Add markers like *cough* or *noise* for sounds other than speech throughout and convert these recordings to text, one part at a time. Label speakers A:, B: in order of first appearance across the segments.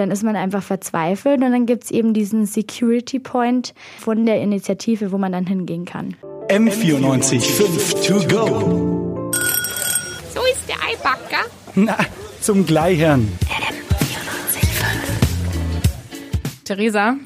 A: dann ist man einfach verzweifelt und dann gibt es eben diesen Security Point von der Initiative, wo man dann hingehen kann.
B: M94 5 to go.
C: So ist der Eibacker.
B: Na, zum Gleichern.
C: Theresa,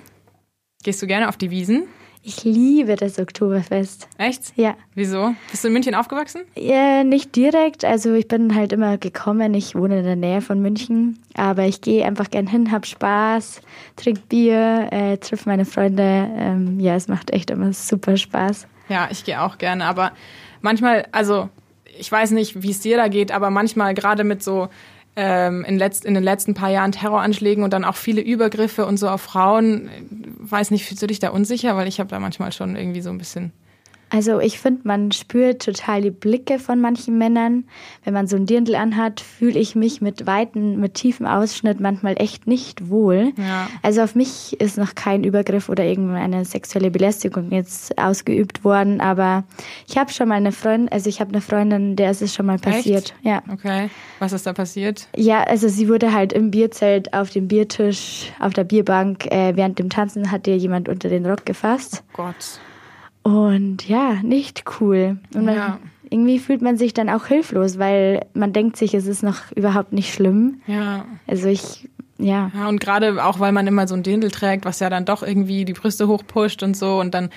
C: gehst du gerne auf die Wiesen?
A: Ich liebe das Oktoberfest.
C: Echt?
A: Ja.
C: Wieso? Bist du in München aufgewachsen?
A: Ja, nicht direkt. Also ich bin halt immer gekommen. Ich wohne in der Nähe von München. Aber ich gehe einfach gern hin, hab Spaß, trink Bier, äh, triff meine Freunde. Ähm, ja, es macht echt immer super Spaß.
C: Ja, ich gehe auch gerne. Aber manchmal, also ich weiß nicht, wie es dir da geht, aber manchmal gerade mit so ähm, in, letzt, in den letzten paar Jahren Terroranschlägen und dann auch viele Übergriffe und so auf Frauen. Weiß nicht, fühlst du dich da unsicher? Weil ich habe da manchmal schon irgendwie so ein bisschen
A: Also ich finde, man spürt total die Blicke von manchen Männern. Wenn man so ein Dirndl anhat, fühle ich mich mit weiten, mit tiefem Ausschnitt manchmal echt nicht wohl.
C: Ja.
A: Also auf mich ist noch kein Übergriff oder irgendeine sexuelle Belästigung jetzt ausgeübt worden, aber ich habe schon mal eine Freundin, also ich habe eine Freundin, der ist es schon mal passiert. Ja.
C: Okay. Was ist da passiert?
A: Ja, also sie wurde halt im Bierzelt auf dem Biertisch, auf der Bierbank, äh, während dem Tanzen hat ihr jemand unter den Rock gefasst.
C: Gott.
A: Und ja, nicht cool. Und man,
C: Ja.
A: irgendwie fühlt man sich dann auch hilflos, weil man denkt sich, es ist noch überhaupt nicht schlimm.
C: Ja.
A: Also ich, ja.
C: Ja, und gerade auch, weil man immer so ein Dirndl trägt, was ja dann doch irgendwie die Brüste hochpusht und so und dann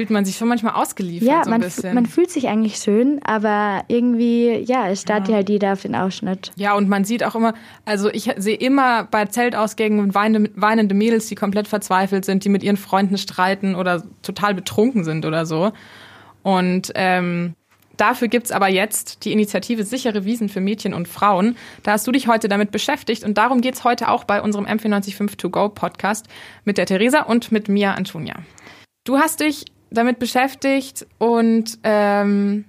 C: fühlt man sich schon manchmal ausgeliefert
A: Ja,
C: so ein
A: man,
C: bisschen.
A: man fühlt sich eigentlich schön, aber irgendwie, ja, es starrt ja. halt jeder auf den Ausschnitt.
C: ja, und man sieht auch immer, also ich sehe immer bei Zeltausgängen weinende, weinende Mädels, die komplett verzweifelt sind, die mit ihren Freunden streiten oder total betrunken sind oder so. Und ähm, dafür gibt's aber jetzt die Initiative Sichere Wiesen für Mädchen und Frauen. Da hast du dich heute damit beschäftigt und darum geht's heute auch bei unserem M495 To Go Podcast mit der Theresa und mit Mia Antonia. Du hast dich damit beschäftigt und ähm,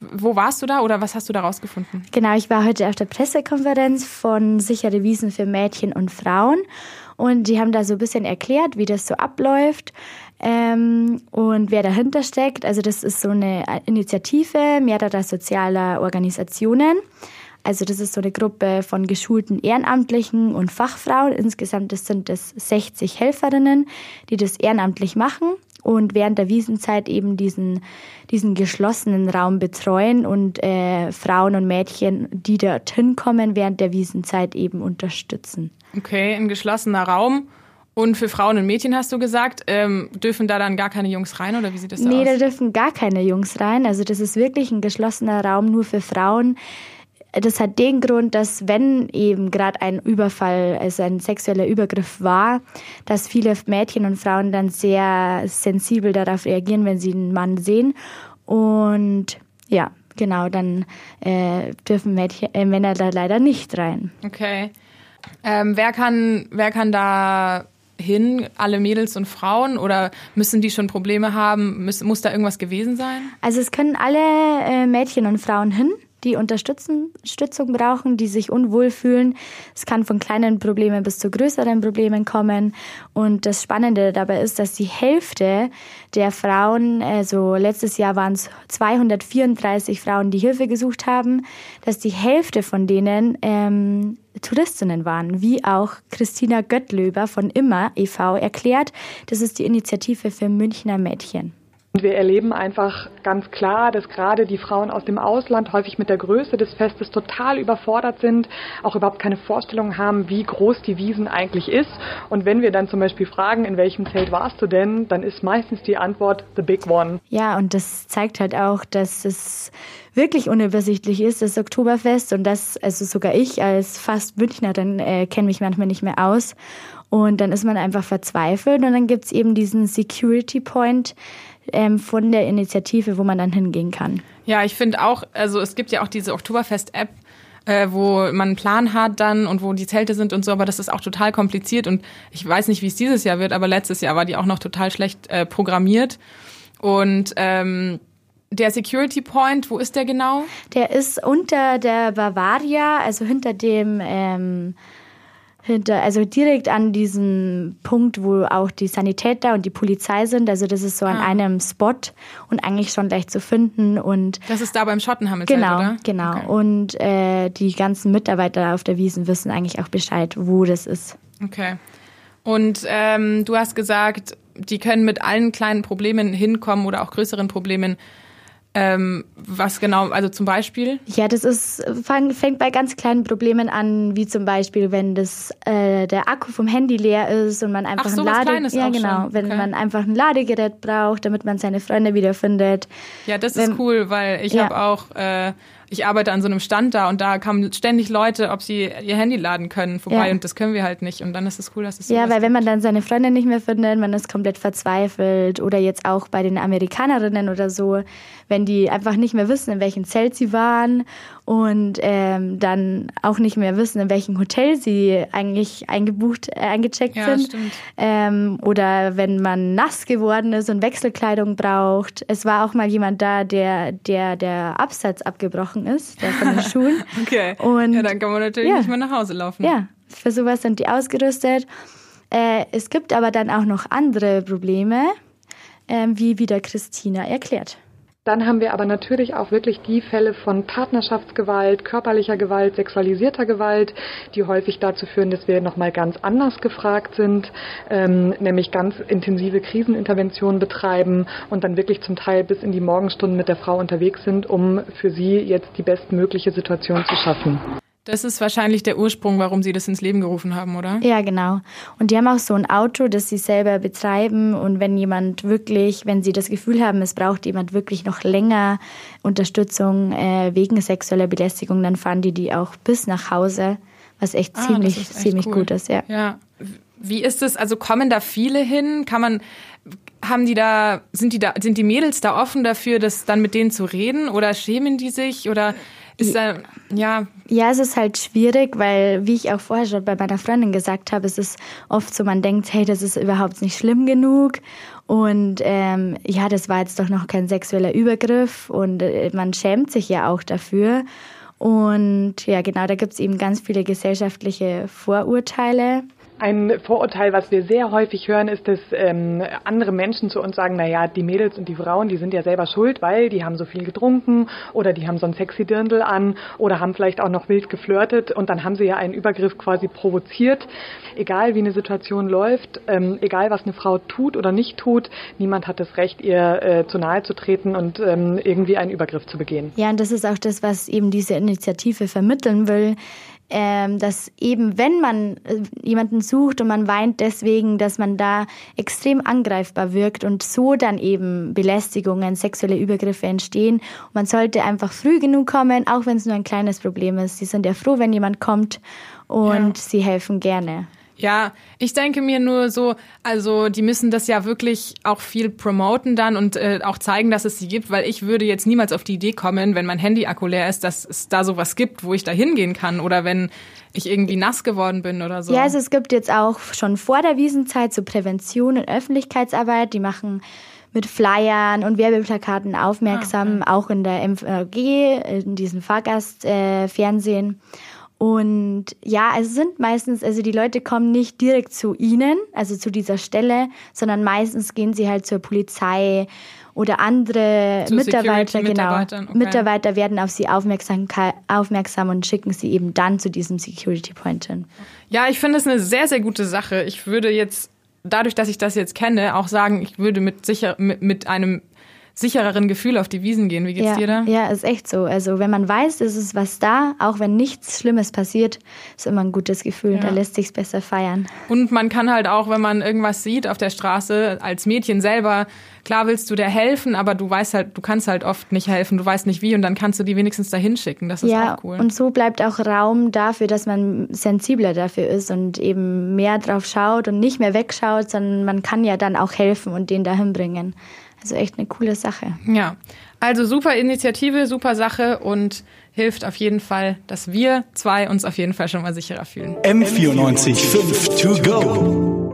C: wo warst du da oder was hast du da rausgefunden?
A: Genau, ich war heute auf der Pressekonferenz von Sichere Wiesen für Mädchen und Frauen und die haben da so ein bisschen erklärt, wie das so abläuft ähm, und wer dahinter steckt. Also das ist so eine Initiative mehrerer sozialer Organisationen. Also das ist so eine Gruppe von geschulten Ehrenamtlichen und Fachfrauen. Insgesamt sind es 60 Helferinnen, die das ehrenamtlich machen und während der Wiesenzeit eben diesen, diesen geschlossenen Raum betreuen und äh, Frauen und Mädchen, die dorthin kommen, während der Wiesenzeit eben unterstützen.
C: Okay, ein geschlossener Raum. Und für Frauen und Mädchen hast du gesagt, ähm, dürfen da dann gar keine Jungs rein oder wie sieht das da
A: Nee, da
C: aus?
A: dürfen gar keine Jungs rein. Also das ist wirklich ein geschlossener Raum nur für Frauen. Das hat den Grund, dass wenn eben gerade ein Überfall, also ein sexueller Übergriff war, dass viele Mädchen und Frauen dann sehr sensibel darauf reagieren, wenn sie einen Mann sehen. Und ja, genau, dann äh, dürfen Mädchen, äh, Männer da leider nicht rein.
C: Okay. Ähm, wer kann, wer kann da hin? Alle Mädels und Frauen oder müssen die schon Probleme haben? Muss, muss da irgendwas gewesen sein?
A: Also es können alle äh, Mädchen und Frauen hin, die Unterstützung brauchen, die sich unwohl fühlen. Es kann von kleinen Problemen bis zu größeren Problemen kommen. Und das Spannende dabei ist, dass die Hälfte der Frauen, also letztes Jahr waren es 234 Frauen, die Hilfe gesucht haben, dass die Hälfte von denen ähm, Touristinnen waren, wie auch Christina Göttlöber von Immer e.V. erklärt. Das ist die Initiative für Münchner Mädchen.
D: Und wir erleben einfach ganz klar, dass gerade die Frauen aus dem Ausland häufig mit der Größe des Festes total überfordert sind, auch überhaupt keine Vorstellung haben, wie groß die Wiesen eigentlich ist. Und wenn wir dann zum Beispiel fragen, in welchem Zelt warst du denn, dann ist meistens die Antwort The Big One.
A: Ja, und das zeigt halt auch, dass es wirklich unübersichtlich ist, das Oktoberfest. Und das, also sogar ich als fast Münchnerin äh, kenne mich manchmal nicht mehr aus. Und dann ist man einfach verzweifelt und dann gibt's eben diesen Security Point ähm, von der Initiative, wo man dann hingehen kann.
C: Ja, ich finde auch, also es gibt ja auch diese Oktoberfest-App, äh, wo man einen Plan hat dann und wo die Zelte sind und so, aber das ist auch total kompliziert und ich weiß nicht, wie es dieses Jahr wird, aber letztes Jahr war die auch noch total schlecht äh, programmiert. Und ähm, der Security Point, wo ist der genau?
A: Der ist unter der Bavaria, also hinter dem, ähm, hinter, also direkt an diesem Punkt, wo auch die Sanitäter und die Polizei sind. Also das ist so an
C: Ah.
A: einem Spot und eigentlich schon leicht zu finden und
C: Das ist da beim Schottenhamel,
A: Genau,
C: oder?
A: genau.
C: Okay.
A: Und äh, die ganzen Mitarbeiter auf der Wiesen wissen eigentlich auch Bescheid, wo das ist.
C: Okay. Und ähm, du hast gesagt, die können mit allen kleinen Problemen hinkommen oder auch größeren Problemen. Ähm, was genau, also zum Beispiel?
A: Ja, das ist fang, fängt bei ganz kleinen Problemen an, wie zum Beispiel, wenn das äh, der Akku vom Handy leer ist und man einfach
C: Ach, so
A: ein Lade
C: Kleines
A: ja genau,
C: schon.
A: wenn
C: Okay.
A: man einfach ein Ladegerät braucht, damit man seine Freunde wiederfindet.
C: Ja, das
A: Wenn-
C: ist cool, weil ich
A: Ja.
C: habe auch, äh, ich arbeite an so einem Stand da und da kamen ständig Leute, ob sie ihr Handy laden können vorbei
A: Ja.
C: und das können wir halt nicht. Und dann ist es cool, dass es
A: Ja,
C: sowas
A: weil wenn man dann seine Freunde nicht mehr findet, man ist komplett verzweifelt oder jetzt auch bei den Amerikanerinnen oder so, wenn die einfach nicht mehr wissen, in welchem Zelt sie waren und ähm, dann auch nicht mehr wissen, in welchem Hotel sie eigentlich eingebucht, äh, eingecheckt
C: Ja,
A: sind.
C: stimmt.
A: Ähm, oder wenn man nass geworden ist und Wechselkleidung braucht. Es war auch mal jemand da, der der, der Absatz abgebrochen ist, der von den *laughs* Schuhen.
C: Okay.
A: Und
C: ja, dann kann man natürlich
A: ja.
C: nicht mehr nach Hause laufen.
A: Ja, für sowas sind die ausgerüstet. Äh, es gibt aber dann auch noch andere Probleme, ähm, wie wieder Christina erklärt.
D: Dann haben wir aber natürlich auch wirklich die Fälle von Partnerschaftsgewalt, körperlicher Gewalt, sexualisierter Gewalt, die häufig dazu führen, dass wir nochmal ganz anders gefragt sind, ähm, nämlich ganz intensive Kriseninterventionen betreiben und dann wirklich zum Teil bis in die Morgenstunden mit der Frau unterwegs sind, um für sie jetzt die bestmögliche Situation zu schaffen.
C: Das ist wahrscheinlich der Ursprung, warum sie das ins Leben gerufen haben, oder?
A: Ja, genau. Und die haben auch so ein Auto, das sie selber betreiben. Und wenn jemand wirklich, wenn sie das Gefühl haben, es braucht jemand wirklich noch länger Unterstützung äh, wegen sexueller Belästigung, dann fahren die die auch bis nach Hause, was echt
C: Ah,
A: ziemlich,
C: echt
A: ziemlich
C: cool.
A: gut ist. Ja.
C: Ja. Wie ist es? Also kommen da viele hin? Kann man, haben die da, sind die da, sind die Mädels da offen dafür, das dann mit denen zu reden? Oder schämen die sich? Oder ist da, ja,
A: Ja, es ist halt schwierig, weil, wie ich auch vorher schon bei meiner Freundin gesagt habe, es ist oft so, man denkt, hey, das ist überhaupt nicht schlimm genug. Und ähm, ja, das war jetzt doch noch kein sexueller Übergriff und äh, man schämt sich ja auch dafür. Und ja, genau, da gibt's eben ganz viele gesellschaftliche Vorurteile.
D: Ein Vorurteil, was wir sehr häufig hören, ist, dass ähm, andere Menschen zu uns sagen, naja, die Mädels und die Frauen, die sind ja selber schuld, weil die haben so viel getrunken oder die haben so ein sexy Dirndl an oder haben vielleicht auch noch wild geflirtet und dann haben sie ja einen Übergriff quasi provoziert. Egal wie eine Situation läuft, ähm, egal was eine Frau tut oder nicht tut, niemand hat das Recht, ihr äh, zu nahe zu treten und ähm, irgendwie einen Übergriff zu begehen.
A: Ja, und das ist auch das, was eben diese Initiative vermitteln will, ähm, dass eben wenn man äh, jemanden sucht und man weint deswegen, dass man da extrem angreifbar wirkt und so dann eben Belästigungen, sexuelle Übergriffe entstehen. Und man sollte einfach früh genug kommen, auch wenn es nur ein kleines Problem ist. Sie sind ja froh, wenn jemand kommt und
C: Ja.
A: sie helfen gerne.
C: Ja, ich denke mir nur so, also die müssen das ja wirklich auch viel promoten dann und äh, auch zeigen, dass es sie gibt, weil ich würde jetzt niemals auf die Idee kommen, wenn mein Handy-Akku leer ist, dass es da sowas gibt, wo ich da hingehen kann oder wenn ich irgendwie nass geworden bin oder so.
A: Ja, also es gibt jetzt auch schon vor der Wiesenzeit so Prävention und Öffentlichkeitsarbeit. Die machen mit Flyern und Werbeplakaten aufmerksam, auch in der MVG, in diesem Fahrgastfernsehen. Äh. Und ja, es sind meistens, also die Leute kommen nicht direkt zu ihnen, also zu dieser Stelle, sondern meistens gehen sie halt zur Polizei oder andere
C: Zu
A: Mitarbeiter, genau.
C: Okay.
A: Mitarbeiter werden auf sie aufmerksam, aufmerksam und schicken sie eben dann zu diesem Security Point hin.
C: Ja, ich finde es eine sehr, sehr gute Sache. Ich würde jetzt, dadurch, dass ich das jetzt kenne, auch sagen, ich würde mit sicher, mit, mit einem sichereren Gefühl auf die Wiesen gehen. Wie geht's
A: ja,
C: dir da?
A: Ja, ist echt so. Also wenn man weiß, es ist was da, auch wenn nichts Schlimmes passiert, ist immer ein gutes Gefühl.
C: Ja.
A: Da lässt sich's besser feiern.
C: Und man kann halt auch, wenn man irgendwas sieht auf der Straße, als Mädchen selber, klar willst du dir helfen, aber du weißt halt, du kannst halt oft nicht helfen, du weißt nicht wie und dann kannst du die wenigstens dahin schicken. Das ist
A: ja,
C: auch cool.
A: und so bleibt auch Raum dafür, dass man sensibler dafür ist und eben mehr drauf schaut und nicht mehr wegschaut, sondern man kann ja dann auch helfen und den dahin bringen. Also echt eine coole Sache.
C: Ja, also super Initiative, super Sache und hilft auf jeden Fall, dass wir zwei uns auf jeden Fall schon mal sicherer fühlen.
B: M94 5 to go.